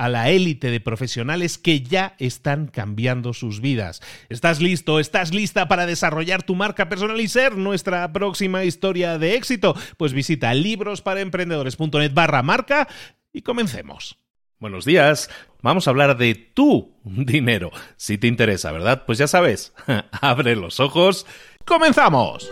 a la élite de profesionales que ya están cambiando sus vidas. ¿Estás listo? ¿Estás lista para desarrollar tu marca personal y ser nuestra próxima historia de éxito? Pues visita librosparaemprendedores.net barra marca y comencemos. Buenos días. Vamos a hablar de tu dinero. Si te interesa, ¿verdad? Pues ya sabes, abre los ojos. ¡Comenzamos!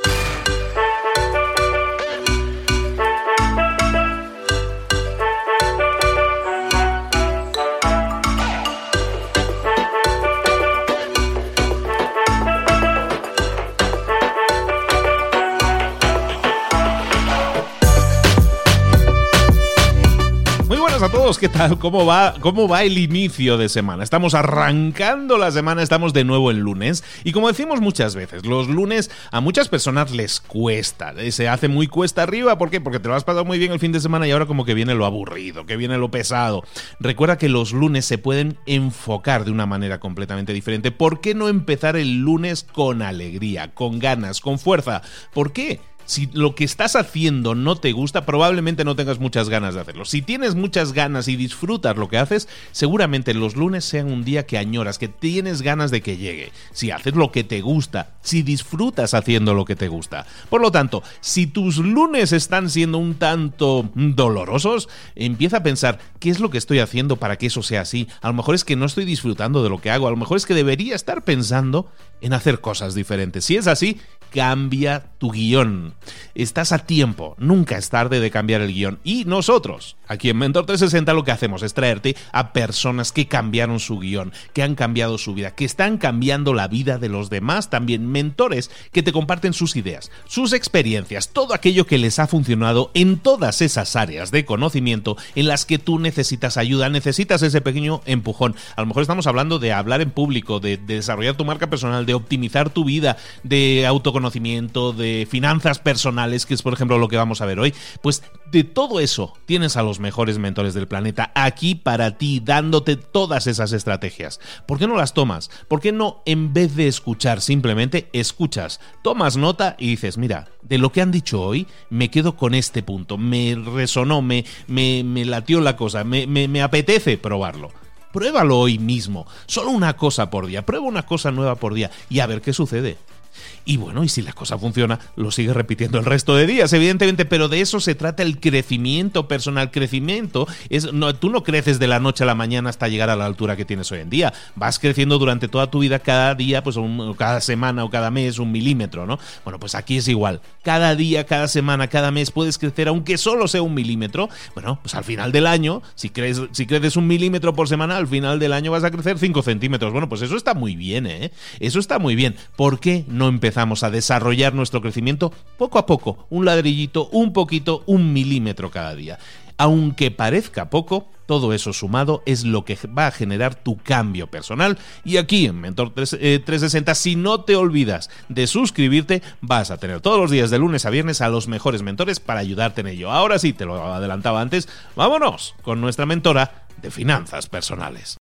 A todos, ¿qué tal? ¿Cómo va, ¿Cómo va el inicio de semana? Estamos arrancando la semana, estamos de nuevo el lunes y como decimos muchas veces, los lunes a muchas personas les cuesta, eh, se hace muy cuesta arriba, ¿por qué? Porque te lo has pasado muy bien el fin de semana y ahora como que viene lo aburrido, que viene lo pesado. Recuerda que los lunes se pueden enfocar de una manera completamente diferente. ¿Por qué no empezar el lunes con alegría, con ganas, con fuerza? ¿Por qué? Si lo que estás haciendo no te gusta, probablemente no tengas muchas ganas de hacerlo. Si tienes muchas ganas y disfrutas lo que haces, seguramente los lunes sean un día que añoras, que tienes ganas de que llegue. Si haces lo que te gusta, si disfrutas haciendo lo que te gusta. Por lo tanto, si tus lunes están siendo un tanto dolorosos, empieza a pensar, ¿qué es lo que estoy haciendo para que eso sea así? A lo mejor es que no estoy disfrutando de lo que hago, a lo mejor es que debería estar pensando en hacer cosas diferentes. Si es así, cambia tu guion. Estás a tiempo, nunca es tarde de cambiar el guion. Y nosotros, aquí en Mentor 360, lo que hacemos es traerte a personas que cambiaron su guion, que han cambiado su vida, que están cambiando la vida de los demás, también mentores que te comparten sus ideas, sus experiencias, todo aquello que les ha funcionado en todas esas áreas de conocimiento en las que tú necesitas ayuda, necesitas ese pequeño empujón. A lo mejor estamos hablando de hablar en público, de, desarrollar tu marca personal, de optimizar tu vida, de autoconocimiento, de finanzas personales, que es por ejemplo lo que vamos a ver hoy, pues de todo eso tienes a los mejores mentores del planeta aquí para ti, dándote todas esas estrategias. ¿Por qué no las tomas? ¿Por qué no en vez de escuchar simplemente escuchas, tomas nota y dices, mira, de lo que han dicho hoy, me quedo con este punto, me resonó, me, me, me latió la cosa, me, me, me apetece probarlo. Pruébalo hoy mismo, solo una cosa por día, prueba una cosa nueva por día y a ver qué sucede. Y bueno, y si la cosa funciona, lo sigues repitiendo el resto de días, evidentemente, pero de eso se trata el crecimiento personal. Crecimiento es, no, tú no creces de la noche a la mañana hasta llegar a la altura que tienes hoy en día. Vas creciendo durante toda tu vida, cada día, pues cada semana o cada mes, un milímetro, ¿no? Bueno, pues aquí es igual. Cada día, cada semana, cada mes puedes crecer, aunque solo sea un milímetro. Bueno, pues al final del año, si, crees, si creces un milímetro por semana, al final del año vas a crecer 5 centímetros. Bueno, pues eso está muy bien, ¿eh? Eso está muy bien. ¿Por qué no empezamos a desarrollar nuestro crecimiento poco a poco, un ladrillito, un poquito, un milímetro cada día. Aunque parezca poco, Todo eso sumado es lo que va a generar tu cambio personal. Y aquí en Mentor 360, eh, si no te olvidas de suscribirte, vas a tener todos los días de lunes a viernes a los mejores mentores para ayudarte en ello. Ahora sí, te lo adelantaba antes, vámonos con nuestra mentora de finanzas personales.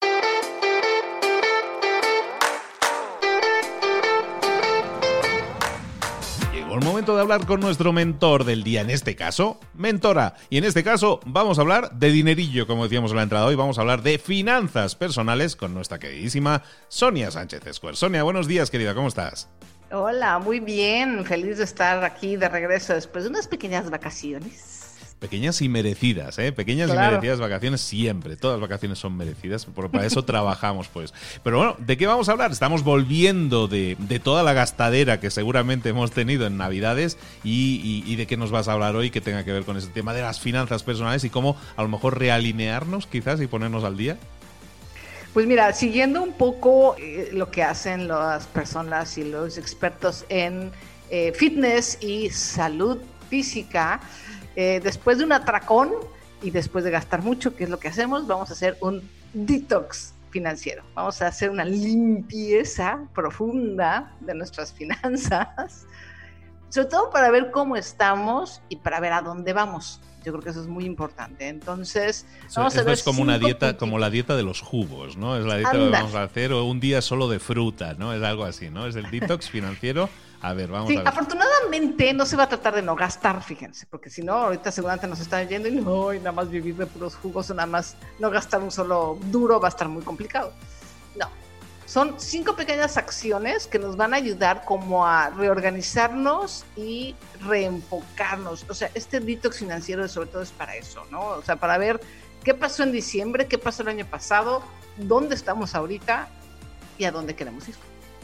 Momento de hablar con nuestro mentor del día, en este caso, mentora. Y en este caso vamos a hablar de dinerillo, como decíamos en la entrada hoy, vamos a hablar de finanzas personales con nuestra queridísima Sonia Sánchez Escuer. Sonia, buenos días, querida, ¿cómo estás? Hola, muy bien, feliz de estar aquí de regreso después de unas pequeñas vacaciones pequeñas y merecidas, ¿eh? Pequeñas y merecidas vacaciones siempre. Todas las vacaciones son merecidas, por, para eso trabajamos, pues. Pero bueno, ¿de qué vamos a hablar? Estamos volviendo de, toda la gastadera que seguramente hemos tenido en Navidades y, de qué nos vas a hablar hoy que tenga que ver con ese tema de las finanzas personales y cómo a lo mejor realinearnos quizás y ponernos al día. Pues mira, siguiendo un poco eh, lo que hacen las personas y los expertos en eh, fitness y salud física, eh, después de un atracón y después de gastar mucho, que es lo que hacemos, vamos a hacer un detox financiero. Vamos a hacer una limpieza profunda de nuestras finanzas, sobre todo para ver cómo estamos y para ver a dónde vamos. Yo creo que eso es muy importante. Entonces, vamos a ver es como una dieta, como la dieta de los jugos, ¿no? Es la dieta que vamos a hacer o un día solo de fruta, ¿no? Es algo así, ¿no? Es el detox financiero a ver, vamos a ver. Afortunadamente no se va a tratar de no gastar, fíjense, porque si no, ahorita seguramente nos están yendo y no, y nada más vivir de puros jugos o nada más no gastar un solo duro va a estar muy complicado. No. Son cinco pequeñas acciones que nos van a ayudar como a reorganizarnos y reenfocarnos. O sea, este detox financiero sobre todo es para eso, ¿no? O sea, para ver qué pasó en diciembre, qué pasó el año pasado, dónde estamos ahorita y a dónde queremos ir.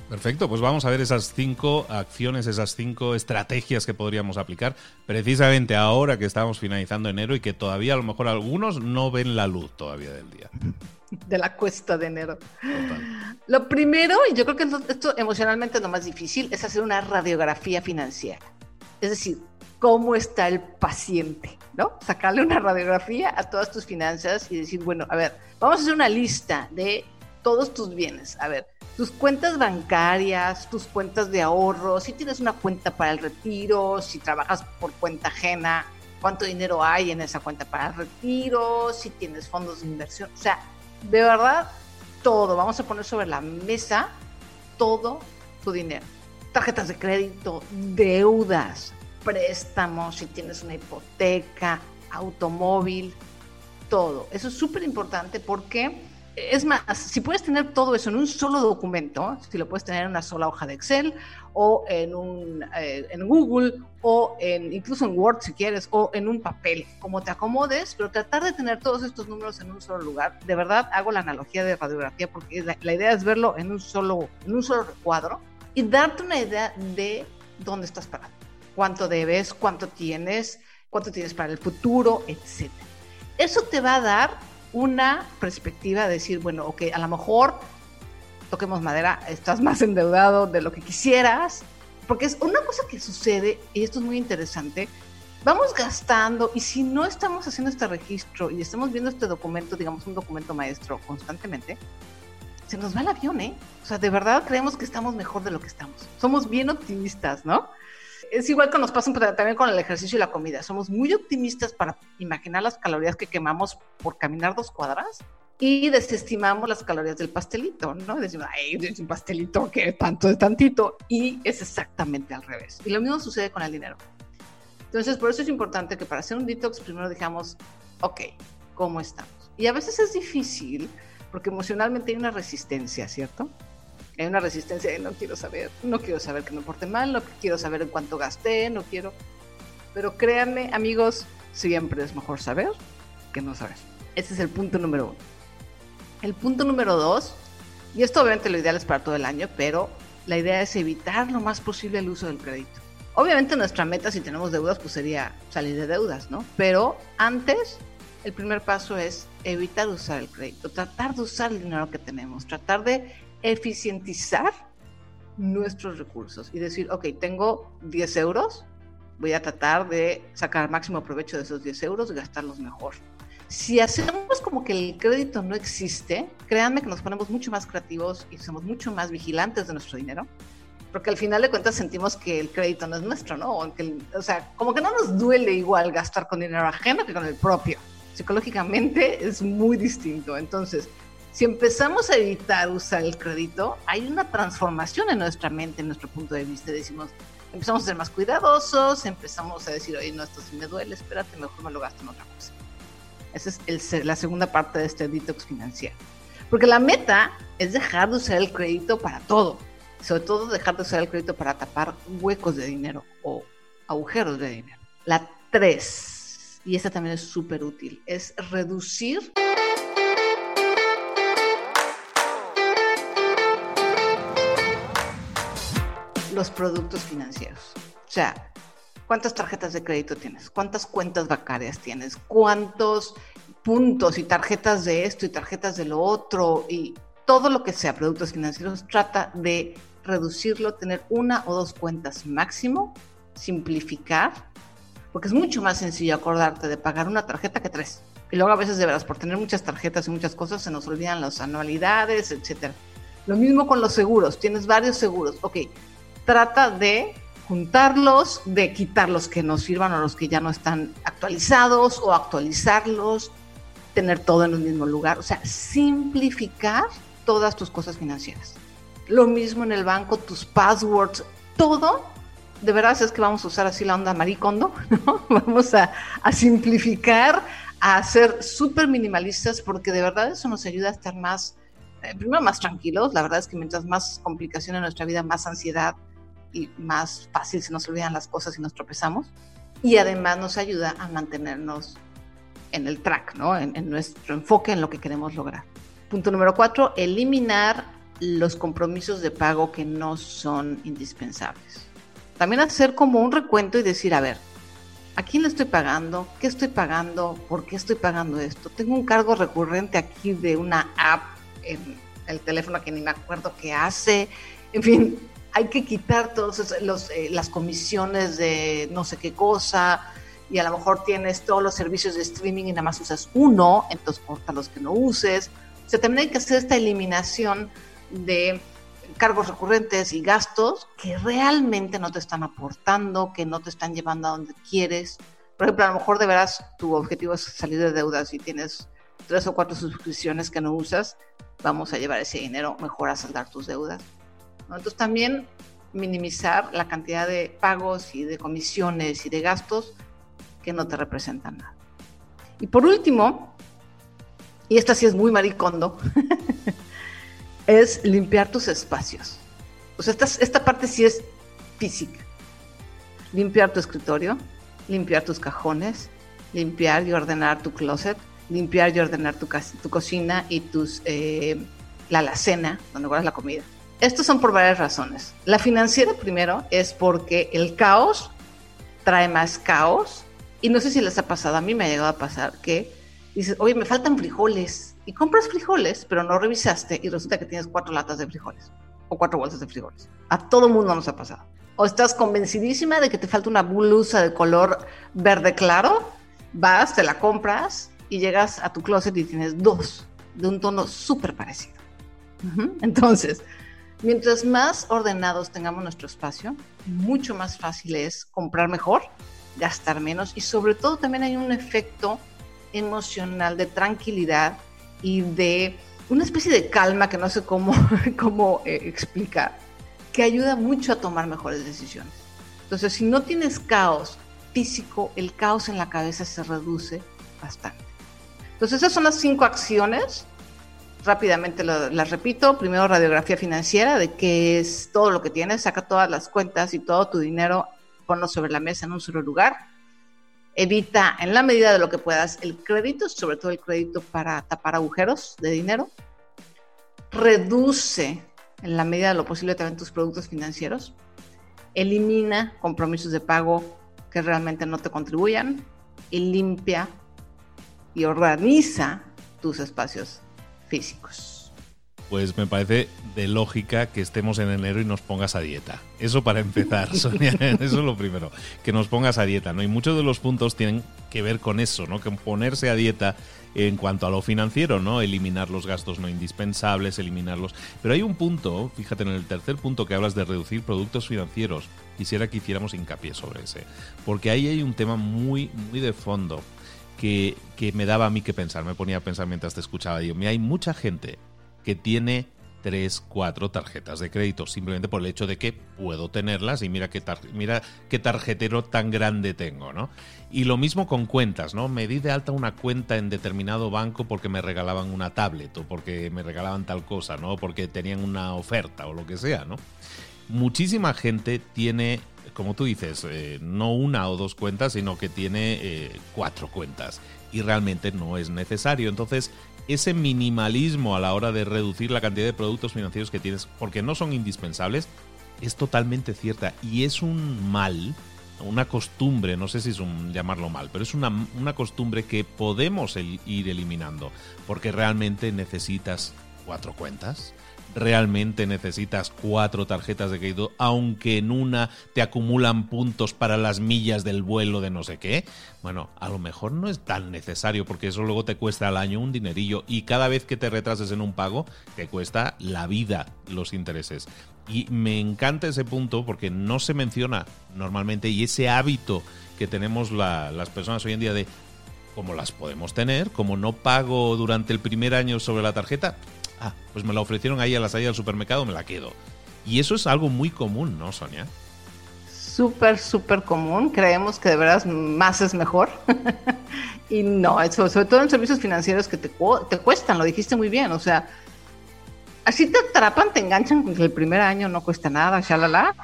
Perfecto, pues vamos a ver esas cinco acciones, esas cinco estrategias que podríamos aplicar precisamente ahora que estamos finalizando enero y que todavía a lo mejor algunos no ven la luz todavía del día. De la cuesta de enero. Lo primero, y yo creo que esto emocionalmente es lo más difícil, es hacer una radiografía financiera. Es decir, cómo está el paciente, ¿no? Sacarle una radiografía a todas tus finanzas y decir, bueno, a ver, vamos a hacer una lista de todos tus bienes. A ver, tus cuentas bancarias, tus cuentas de ahorro, si tienes una cuenta para el retiro, si trabajas por cuenta ajena, cuánto dinero hay en esa cuenta para el retiro, si tienes fondos de inversión. O sea, de verdad, todo. Vamos a poner sobre la mesa todo tu dinero. Tarjetas de crédito, deudas, préstamos, si tienes una hipoteca, automóvil, todo. Eso es súper importante porque es más, si puedes tener todo eso en un solo documento, si lo puedes tener en una sola hoja de Excel o en, un, eh, en Google o en, incluso en Word si quieres o en un papel, como te acomodes, pero tratar de tener todos estos números en un solo lugar. De verdad hago la analogía de radiografía porque la, la idea es verlo en un solo, en un solo cuadro y darte una idea de dónde estás parado, cuánto debes, cuánto tienes, cuánto tienes para el futuro, etc. Eso te va a dar una perspectiva de decir, bueno, ok, a lo mejor toquemos madera, estás más endeudado de lo que quisieras, porque es una cosa que sucede, y esto es muy interesante, vamos gastando y si no estamos haciendo este registro y estamos viendo este documento, digamos un documento maestro constantemente, se nos va el avión, ¿eh? O sea, de verdad creemos que estamos mejor de lo que estamos. Somos bien optimistas, ¿no? Es igual que nos pasa también con el ejercicio y la comida. Somos muy optimistas para imaginar las calorías que quemamos por caminar dos cuadras y desestimamos las calorías del pastelito, ¿no? Decimos, ay, es un pastelito que tanto es tantito. Y es exactamente al revés. Y lo mismo sucede con el dinero. Entonces, por eso es importante que para hacer un detox primero digamos, ok, ¿cómo estamos? Y a veces es difícil porque emocionalmente hay una resistencia, ¿cierto? Hay una resistencia de no quiero saber, no quiero saber que me porte mal, no quiero saber en cuánto gasté, no quiero. Pero créanme, amigos, siempre es mejor saber que no saber. Ese es el punto número uno. El punto número dos, y esto obviamente lo ideal es para todo el año, pero la idea es evitar lo más posible el uso del crédito. Obviamente nuestra meta si tenemos deudas pues sería salir de deudas, ¿no? Pero antes el primer paso es evitar usar el crédito, tratar de usar el dinero que tenemos, tratar de eficientizar nuestros recursos y decir, ok, tengo 10 euros, voy a tratar de sacar máximo provecho de esos 10 euros y gastarlos mejor. Si hacemos como que el crédito no existe, créanme que nos ponemos mucho más creativos y somos mucho más vigilantes de nuestro dinero, porque al final de cuentas sentimos que el crédito no es nuestro, ¿no? O, o sea, como que no nos duele igual gastar con dinero ajeno que con el propio. Psicológicamente es muy distinto. Entonces, si empezamos a evitar usar el crédito, hay una transformación en nuestra mente, en nuestro punto de vista. Decimos, empezamos a ser más cuidadosos, empezamos a decir, oye, no, esto sí me duele, espérate, mejor me lo gasto en otra cosa. Esa es la segunda parte de este detox financiero. Porque la meta es dejar de usar el crédito para todo. Sobre todo dejar de usar el crédito para tapar huecos de dinero o agujeros de dinero. La tres, y esta también es súper útil, es reducir los productos financieros. O sea, ¿cuántas tarjetas de crédito tienes? ¿Cuántas cuentas bancarias tienes? ¿Cuántos puntos y tarjetas de esto y tarjetas de lo otro? Y todo lo que sea productos financieros, trata de reducirlo, tener una o dos cuentas máximo, simplificar, porque es mucho más sencillo acordarte de pagar una tarjeta que tres. Y luego a veces de veras, por tener muchas tarjetas y muchas cosas, se nos olvidan las anualidades, etcétera. Lo mismo con los seguros, tienes varios seguros. Ok, trata de juntarlos, de quitar los que no sirvan o los que ya no están actualizados o actualizarlos, tener todo en un mismo lugar, o sea, simplificar todas tus cosas financieras. Lo mismo en el banco, tus passwords, todo. De verdad es que vamos a usar así la onda maricondo, ¿no? Vamos a, a simplificar, a ser súper minimalistas, porque de verdad eso nos ayuda a estar más, eh, primero más tranquilos. La verdad es que mientras más complicación en nuestra vida, más ansiedad, y más fácil se nos olvidan las cosas y nos tropezamos. Y además nos ayuda a mantenernos en el track, ¿no? En, en, nuestro enfoque en lo que queremos lograr. Punto número cuatro, eliminar los compromisos de pago que no son indispensables. También hacer como un recuento y decir, a ver, ¿a quién le estoy pagando? ¿Qué estoy pagando? ¿Por qué estoy pagando esto? Tengo un cargo recurrente aquí de una app en el teléfono que ni me acuerdo qué hace. En fin, hay que quitar todas eh, las comisiones de no sé qué cosa y a lo mejor tienes todos los servicios de streaming y nada más usas uno, entonces corta los que no uses. O sea, también hay que hacer esta eliminación de cargos recurrentes y gastos que realmente no te están aportando, que no te están llevando a donde quieres. Por ejemplo, a lo mejor de veras tu objetivo es salir de deudas y tienes tres o cuatro suscripciones que no usas, vamos a llevar ese dinero mejor a saldar tus deudas. Entonces también minimizar la cantidad de pagos y de comisiones y de gastos que no te representan nada. Y por último, y esta sí es muy maricondo, es limpiar tus espacios. O sea, esta, esta parte sí es física. Limpiar tu escritorio, limpiar tus cajones, limpiar y ordenar tu closet, limpiar y ordenar tu, tu cocina y tus, eh, la alacena, donde guardas la comida estos son por varias razones. La financiera primero es porque el caos trae más caos. Y no sé si les ha pasado, a mí me ha llegado a pasar que dices, oye, me faltan frijoles. Y compras frijoles, pero no revisaste y resulta que tienes cuatro latas de frijoles o cuatro bolsas de frijoles. A todo mundo nos ha pasado. O estás convencidísima de que te falta una blusa de color verde claro, vas, te la compras y llegas a tu closet y tienes dos de un tono súper parecido. Entonces, Mientras más ordenados tengamos nuestro espacio, mucho más fácil es comprar mejor, gastar menos y sobre todo también hay un efecto emocional de tranquilidad y de una especie de calma que no sé cómo, cómo eh, explicar, que ayuda mucho a tomar mejores decisiones. Entonces, si no tienes caos físico, el caos en la cabeza se reduce bastante. Entonces, esas son las cinco acciones rápidamente las repito. Primero, radiografía financiera de qué es todo lo que tienes. Saca todas las cuentas y todo tu dinero, ponlo sobre la mesa en un solo lugar. Evita en la medida de lo que puedas el crédito, sobre todo el crédito para tapar agujeros de dinero. Reduce en la medida de lo posible también tus productos financieros. Elimina compromisos de pago que realmente no te contribuyan y limpia y organiza tus espacios físicos. Pues me parece de lógica que estemos en enero y nos pongas a dieta. Eso para empezar, Sonia, eso es lo primero, que nos pongas a dieta, ¿no? Y muchos de los puntos tienen que ver con eso, ¿no? Que ponerse a dieta en cuanto a lo financiero, ¿no? Eliminar los gastos no indispensables, eliminarlos. Pero hay un punto, fíjate en el tercer punto que hablas de reducir productos financieros. Quisiera que hiciéramos hincapié sobre ese. Porque ahí hay un tema muy, muy de fondo que, me daba a mí que pensar, me ponía a pensar mientras te escuchaba. Yo, hay mucha gente que tiene tres, cuatro tarjetas de crédito, simplemente por el hecho de que puedo tenerlas y mira qué, mira qué tarjetero tan grande tengo, ¿no? Y lo mismo con cuentas, ¿no? Me di de alta una cuenta en determinado banco porque me regalaban una tablet o porque me regalaban tal cosa, ¿no? Porque tenían una oferta o lo que sea, ¿no? Muchísima gente tiene, como tú dices, eh, no una o dos cuentas, sino que tiene eh, cuatro cuentas y realmente no es necesario. Entonces, ese minimalismo a la hora de reducir la cantidad de productos financieros que tienes, porque no son indispensables, es totalmente cierta y es un mal, una costumbre, no sé si es un llamarlo mal, pero es una, una costumbre que podemos ir eliminando, porque realmente necesitas cuatro cuentas, realmente necesitas cuatro tarjetas de crédito, aunque en una te acumulan puntos para las millas del vuelo de no sé qué. Bueno, a lo mejor no es tan necesario porque eso luego te cuesta al año un dinerillo y cada vez que te retrases en un pago te cuesta la vida los intereses. Y me encanta ese punto porque no se menciona normalmente y ese hábito que tenemos las personas hoy en día de cómo las podemos tener, como no pago durante el primer año sobre la tarjeta, ah, pues me la ofrecieron ahí a la salida del supermercado, me la quedo. Y eso es algo muy común, ¿no, Sonia? Súper, súper común. Creemos que de verdad más es mejor. y no, eso, sobre todo en servicios financieros que te, cuestan, lo dijiste muy bien. O sea, así te atrapan, te enganchan con que el primer año no cuesta nada, shalala,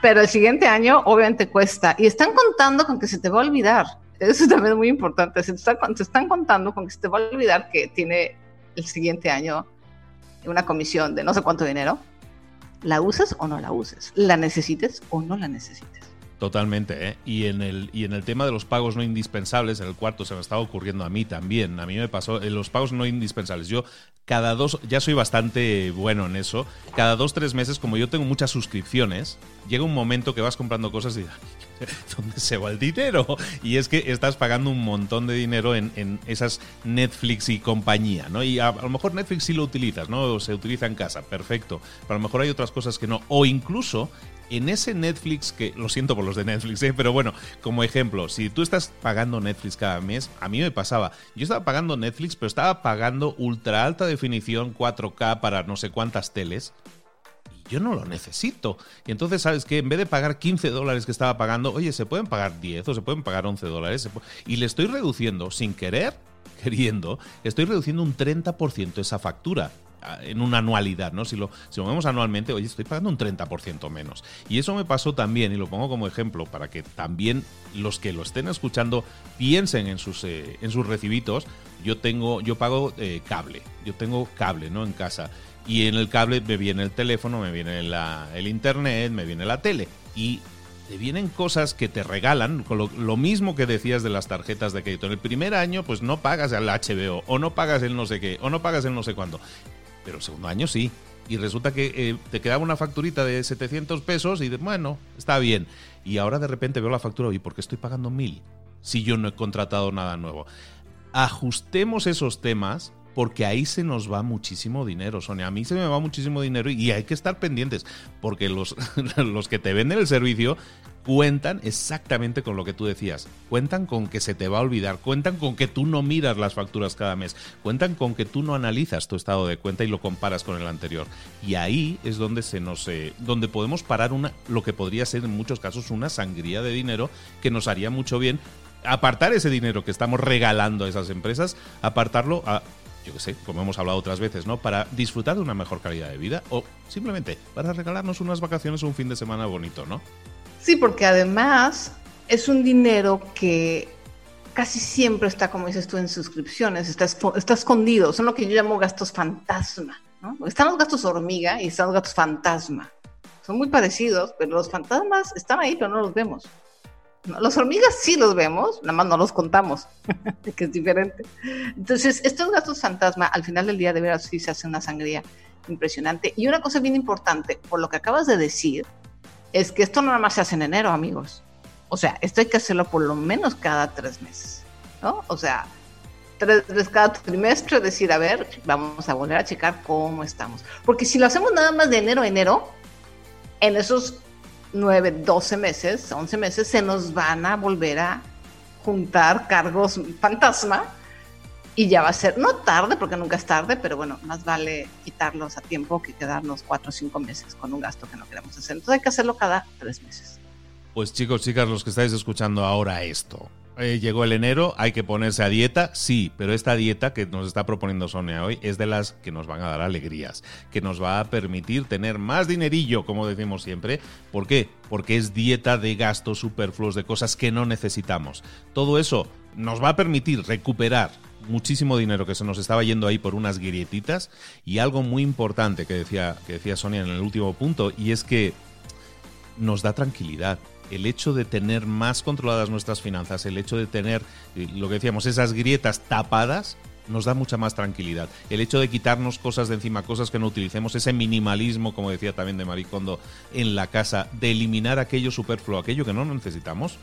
pero el siguiente año obviamente cuesta. Y están contando con que se te va a olvidar. Eso también es muy importante. Se te, están contando con que se te va a olvidar que tiene el siguiente año una comisión de no sé cuánto dinero, la uses o no la uses, la necesites o no la necesites. Totalmente, ¿eh? Y en, el, y en el tema de los pagos no indispensables, en el cuarto se me estaba ocurriendo a mí también. A mí me pasó, en los pagos no indispensables. Yo cada dos, ya soy bastante bueno en eso, cada dos, tres meses, como yo tengo muchas suscripciones, llega un momento que vas comprando cosas y ¿dónde se va el dinero? Y es que estás pagando un montón de dinero en, esas Netflix y compañía, ¿no? Y a, lo mejor Netflix sí lo utilizas, ¿no? O se utiliza en casa, perfecto. Pero a lo mejor hay otras cosas que no. O incluso en ese Netflix que, lo siento por los de Netflix, ¿eh? pero bueno, como ejemplo, si tú estás pagando Netflix cada mes, a mí me pasaba, yo estaba pagando Netflix, pero estaba pagando ultra alta definición 4K para no sé cuántas teles, yo no lo necesito. Y entonces, ¿sabes qué? En vez de pagar 15 dólares que estaba pagando, oye, se pueden pagar 10 o se pueden pagar 11 dólares. Y le estoy reduciendo, sin querer, queriendo, estoy reduciendo un 30% esa factura en una anualidad, ¿no? Si lo, si lo vemos anualmente, oye, estoy pagando un 30% menos. Y eso me pasó también, y lo pongo como ejemplo, para que también los que lo estén escuchando piensen en sus, eh, en sus recibitos. Yo tengo, yo pago eh, cable, yo tengo cable, ¿no? En casa. Y en el cable me viene el teléfono, me viene el internet, me viene la tele. Y te vienen cosas que te regalan, con lo, mismo que decías de las tarjetas de crédito. En el primer año, pues no pagas el HBO, o no pagas el no sé qué, o no pagas el no sé cuándo. Pero segundo año sí. Y resulta que eh, te quedaba una facturita de 700 pesos y de, bueno, está bien. Y ahora de repente veo la factura, y ¿por qué estoy pagando mil? Si yo no he contratado nada nuevo. Ajustemos esos temas porque ahí se nos va muchísimo dinero, Sonia. A mí se me va muchísimo dinero y hay que estar pendientes, porque los, los que te venden el servicio cuentan exactamente con lo que tú decías. Cuentan con que se te va a olvidar, cuentan con que tú no miras las facturas cada mes, cuentan con que tú no analizas tu estado de cuenta y lo comparas con el anterior. Y ahí es donde se nos eh, donde podemos parar una lo que podría ser en muchos casos una sangría de dinero que nos haría mucho bien apartar ese dinero que estamos regalando a esas empresas, apartarlo a yo qué sé, como hemos hablado otras veces, ¿no? Para disfrutar de una mejor calidad de vida o simplemente para regalarnos unas vacaciones o un fin de semana bonito, ¿no? Sí, porque además es un dinero que casi siempre está, como dices tú, en suscripciones, está, escondido, son lo que yo llamo gastos fantasma. Están los gastos hormiga y están los gastos fantasma. Son muy parecidos, pero los fantasmas están ahí, pero no los vemos. Los hormigas sí los vemos, nada más no los contamos, que es diferente. Entonces, estos gastos fantasma, al final del día, de veras sí se hace una sangría impresionante. Y una cosa bien importante, por lo que acabas de decir, es que esto no nada más se hace en enero, amigos. O sea, esto hay que hacerlo por lo menos cada tres meses. ¿no? O sea, tres veces cada trimestre decir, a ver, vamos a volver a checar cómo estamos. Porque si lo hacemos nada más de enero a enero, en esos 9, 12 meses, 11 meses, se nos van a volver a juntar cargos fantasma y ya va a ser, no tarde, porque nunca es tarde, pero bueno, más vale quitarlos a tiempo que quedarnos 4 o 5 meses con un gasto que no queremos hacer. Entonces hay que hacerlo cada 3 meses. Pues chicos, chicas, los que estáis escuchando ahora esto, eh, llegó el enero, hay que ponerse a dieta, sí, pero esta dieta que nos está proponiendo Sonia hoy es de las que nos van a dar alegrías, que nos va a permitir tener más dinerillo, como decimos siempre. ¿Por qué? Porque es dieta de gastos superfluos, de cosas que no necesitamos. Todo eso nos va a permitir recuperar muchísimo dinero que se nos estaba yendo ahí por unas grietitas y algo muy importante que decía, que decía Sonia en el último punto y es que nos da tranquilidad el hecho de tener más controladas nuestras finanzas, el hecho de tener, eh, lo que decíamos, esas grietas tapadas, nos da mucha más tranquilidad. El hecho de quitarnos cosas de encima, cosas que no utilicemos, ese minimalismo, como decía también de Maricondo, en la casa, de eliminar aquello superfluo, aquello que no necesitamos,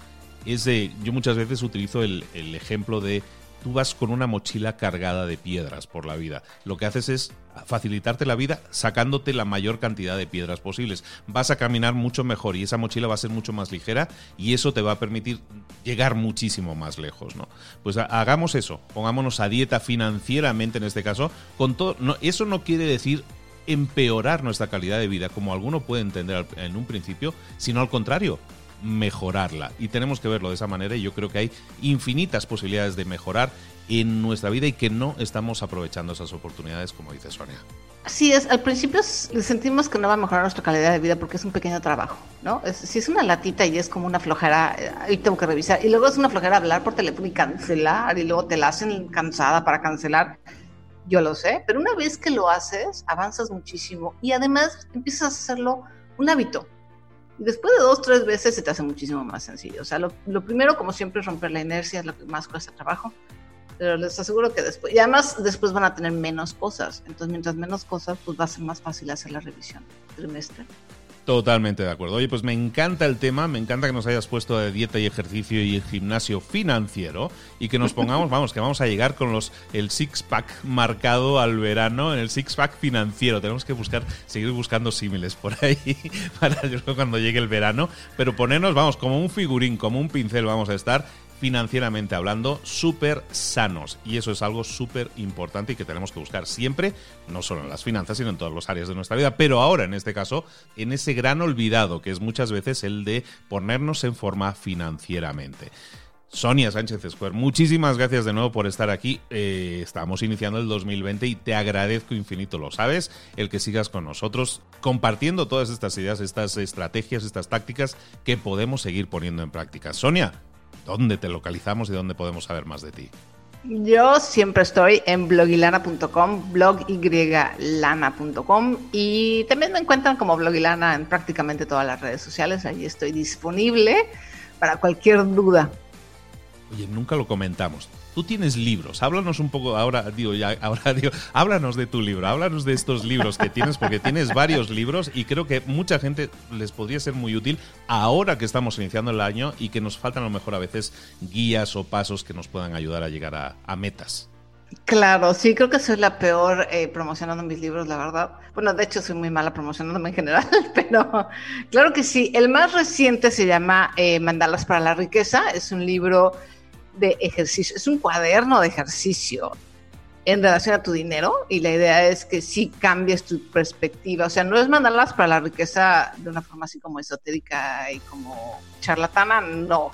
es de, yo muchas veces utilizo el, el ejemplo de tú vas con una mochila cargada de piedras por la vida. Lo que haces es facilitarte la vida sacándote la mayor cantidad de piedras posibles. Vas a caminar mucho mejor y esa mochila va a ser mucho más ligera y eso te va a permitir llegar muchísimo más lejos, ¿no? Pues hagamos eso, pongámonos a dieta financieramente en este caso, con todo eso no quiere decir empeorar nuestra calidad de vida como alguno puede entender en un principio, sino al contrario, mejorarla. Y tenemos que verlo de esa manera y yo creo que hay infinitas posibilidades de mejorar en nuestra vida y que no estamos aprovechando esas oportunidades, como dice Sonia. Así es, al principio sentimos que no va a mejorar nuestra calidad de vida porque es un pequeño trabajo, ¿no? si es una latita y es como una flojera, eh, ahí tengo que revisar, y luego es una flojera hablar por teléfono y cancelar, y luego te la hacen cansada para cancelar, yo lo sé, pero una vez que lo haces, avanzas muchísimo y además empiezas a hacerlo un hábito. Después de dos, tres veces se te hace muchísimo más sencillo. O sea, lo, primero, como siempre, es romper la inercia, es lo que más cuesta trabajo. Pero les aseguro que después, y además después van a tener menos cosas. Entonces, mientras menos cosas, pues va a ser más fácil hacer la revisión trimestre. Totalmente de acuerdo. Oye, pues me encanta el tema, me encanta que nos hayas puesto de dieta y ejercicio y gimnasio financiero y que nos pongamos, vamos, que vamos a llegar con los el six pack marcado al verano, en el six pack financiero. Tenemos que buscar, seguir buscando símiles por ahí para cuando llegue el verano, pero ponernos, vamos, como un figurín, como un pincel vamos a estar financieramente hablando, súper sanos. Y eso es algo súper importante y que tenemos que buscar siempre, no solo en las finanzas, sino en todas las áreas de nuestra vida. Pero ahora, en este caso, en ese gran olvidado que es muchas veces el de ponernos en forma financieramente. Sonia Sánchez Escuer, muchísimas gracias de nuevo por estar aquí. Eh, estamos iniciando el 2020 y te agradezco infinito, lo sabes, el que sigas con nosotros compartiendo todas estas ideas, estas estrategias, estas tácticas que podemos seguir poniendo en práctica. Sonia, ¿Dónde te localizamos y dónde podemos saber más de ti? Yo siempre estoy en blogilana.com, blogylana.com y también me encuentran como blogilana en prácticamente todas las redes sociales. Ahí estoy disponible para cualquier duda. Oye, nunca lo comentamos. Tú tienes libros, háblanos un poco, ahora digo, ya, ahora digo, háblanos de tu libro, háblanos de estos libros que tienes, porque tienes varios libros y creo que mucha gente les podría ser muy útil ahora que estamos iniciando el año y que nos faltan a lo mejor a veces guías o pasos que nos puedan ayudar a llegar a, metas. Claro, sí, creo que soy la peor eh, promocionando mis libros, la verdad. Bueno, de hecho soy muy mala promocionándome en general, pero claro que sí. El más reciente se llama eh, Mandalas para la Riqueza. Es un libro de ejercicio, es un cuaderno de ejercicio en relación a tu dinero y la idea es que sí cambies tu perspectiva, o sea, no es mandarlas para la riqueza de una forma así como esotérica y como charlatana, no.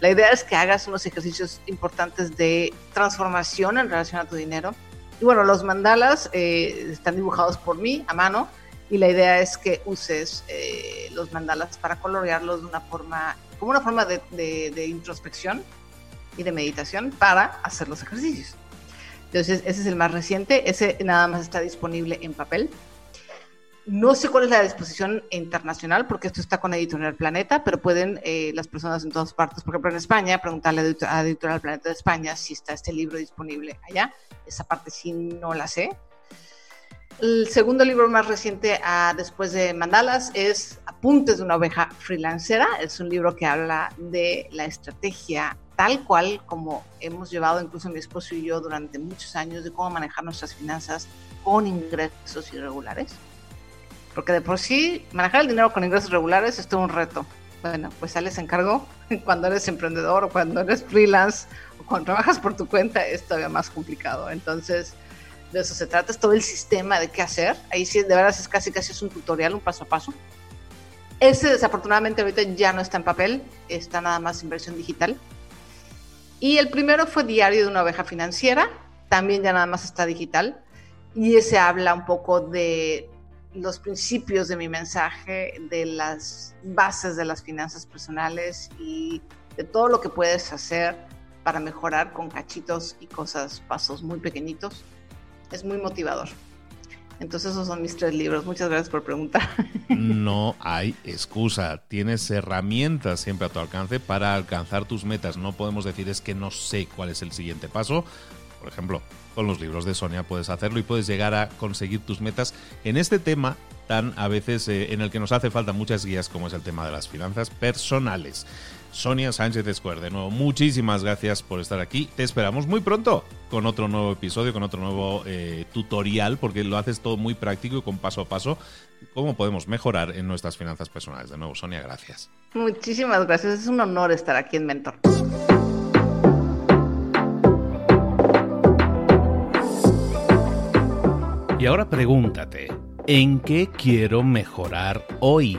La idea es que hagas unos ejercicios importantes de transformación en relación a tu dinero. Y bueno, los mandalas eh, están dibujados por mí a mano y la idea es que uses eh, los mandalas para colorearlos de una forma, como una forma de, de introspección y de meditación para hacer los ejercicios. Entonces, ese es el más reciente, ese nada más está disponible en papel. No sé cuál es la disposición internacional, porque esto está con Editorial Planeta, pero pueden eh, las personas en todas partes, por ejemplo en España, preguntarle a Editorial Planeta de España si está este libro disponible allá. Esa parte sí no la sé. El segundo libro más reciente ah, después de Mandalas es Apuntes de una oveja freelancera. Es un libro que habla de la estrategia tal cual como hemos llevado incluso mi esposo y yo durante muchos años de cómo manejar nuestras finanzas con ingresos irregulares. Porque de por sí manejar el dinero con ingresos regulares es todo un reto. Bueno, pues les encargo cuando eres emprendedor o cuando eres freelance o cuando trabajas por tu cuenta es todavía más complicado. Entonces, de eso se trata, es todo el sistema de qué hacer. Ahí sí, de verdad es casi casi es un tutorial, un paso a paso. Ese desafortunadamente ahorita ya no está en papel, está nada más en versión digital. Y el primero fue Diario de una oveja financiera, también ya nada más está digital. Y ese habla un poco de los principios de mi mensaje, de las bases de las finanzas personales y de todo lo que puedes hacer para mejorar con cachitos y cosas, pasos muy pequeñitos es muy motivador. Entonces esos son mis tres libros. Muchas gracias por preguntar. No hay excusa. Tienes herramientas siempre a tu alcance para alcanzar tus metas. No podemos decir es que no sé cuál es el siguiente paso. Por ejemplo, con los libros de Sonia puedes hacerlo y puedes llegar a conseguir tus metas en este tema tan a veces eh, en el que nos hace falta muchas guías como es el tema de las finanzas personales. Sonia Sánchez Escuer. De nuevo, muchísimas gracias por estar aquí. Te esperamos muy pronto con otro nuevo episodio, con otro nuevo eh, tutorial, porque lo haces todo muy práctico y con paso a paso cómo podemos mejorar en nuestras finanzas personales. De nuevo, Sonia, gracias. Muchísimas gracias. Es un honor estar aquí en Mentor. Y ahora pregúntate, ¿en qué quiero mejorar hoy?